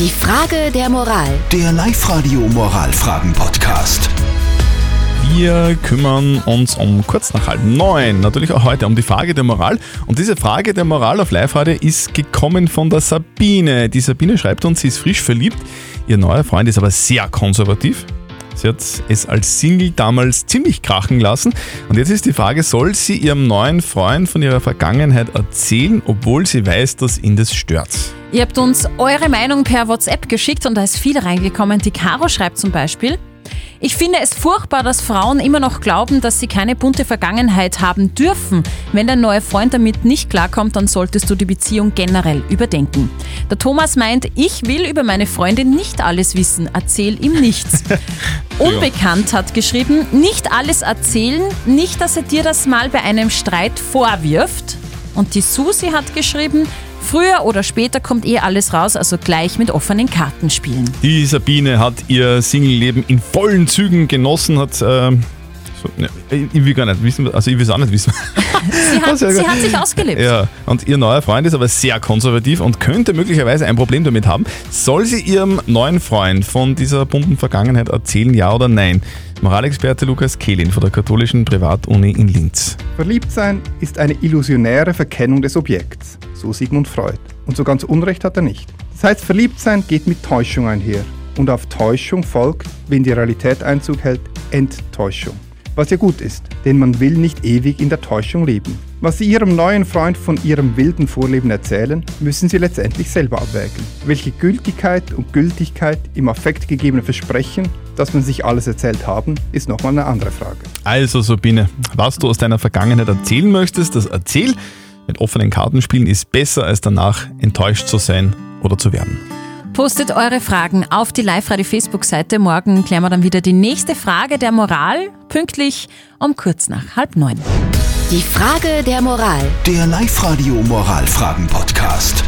Die Frage der Moral. Der Live-Radio Moralfragen-Podcast. Wir kümmern uns um kurz nach halb neun, natürlich auch heute um die Frage der Moral. Und diese Frage der Moral auf Live-Radio ist gekommen von der Sabine. Die Sabine schreibt uns, sie ist frisch verliebt. Ihr neuer Freund ist aber sehr konservativ. Sie hat es als Single damals ziemlich krachen lassen. Und jetzt ist die Frage, soll sie ihrem neuen Freund von ihrer Vergangenheit erzählen, obwohl sie weiß, dass ihn das stört? Ihr habt uns eure Meinung per WhatsApp geschickt und da ist viel reingekommen. Die Caro schreibt zum Beispiel, ich finde es furchtbar, dass Frauen immer noch glauben, dass sie keine bunte Vergangenheit haben dürfen. Wenn dein neuer Freund damit nicht klarkommt, dann solltest du die Beziehung generell überdenken. Der Thomas meint, ich will über meine Freundin nicht alles wissen, erzähl ihm nichts. Unbekannt hat geschrieben, nicht alles erzählen, nicht, dass er dir das mal bei einem Streit vorwirft. Und die Susi hat geschrieben, früher oder später kommt eh alles raus, also gleich mit offenen Karten spielen. Die Sabine hat ihr Single-Leben in vollen Zügen genossen, hat. Äh, so, ne, ich will gar nicht wissen, also ich will es auch nicht wissen. Sie hat, sie hat sich ausgelebt. Ja, und ihr neuer Freund ist aber sehr konservativ und könnte möglicherweise ein Problem damit haben. Soll sie ihrem neuen Freund von dieser bunten Vergangenheit erzählen, ja oder nein? Moralexperte Lukas Kehlin von der katholischen Privatuni in Linz. Verliebtsein ist eine illusionäre Verkennung des Objekts, so Sigmund Freud. Und so ganz Unrecht hat er nicht. Das heißt, Verliebtsein geht mit Täuschung einher. Und auf Täuschung folgt, wenn die Realität Einzug hält, Enttäuschung. Was ja gut ist, denn man will nicht ewig in der Täuschung leben. Was Sie Ihrem neuen Freund von Ihrem wilden Vorleben erzählen, müssen Sie letztendlich selber abwägen. Welche Gültigkeit und Gültigkeit im Affekt gegebenen Versprechen, dass man sich alles erzählt haben, ist nochmal eine andere Frage. Also Sabine, was du aus deiner Vergangenheit erzählen möchtest, das erzähl. Mit offenen Karten spielen ist besser, als danach enttäuscht zu sein oder zu werden. Postet eure Fragen auf die Live-Radio-Facebook-Seite. Morgen klären wir dann wieder die nächste Frage der Moral, pünktlich um kurz nach halb neun. Die Frage der Moral. Der Live-Radio Moralfragen-Podcast.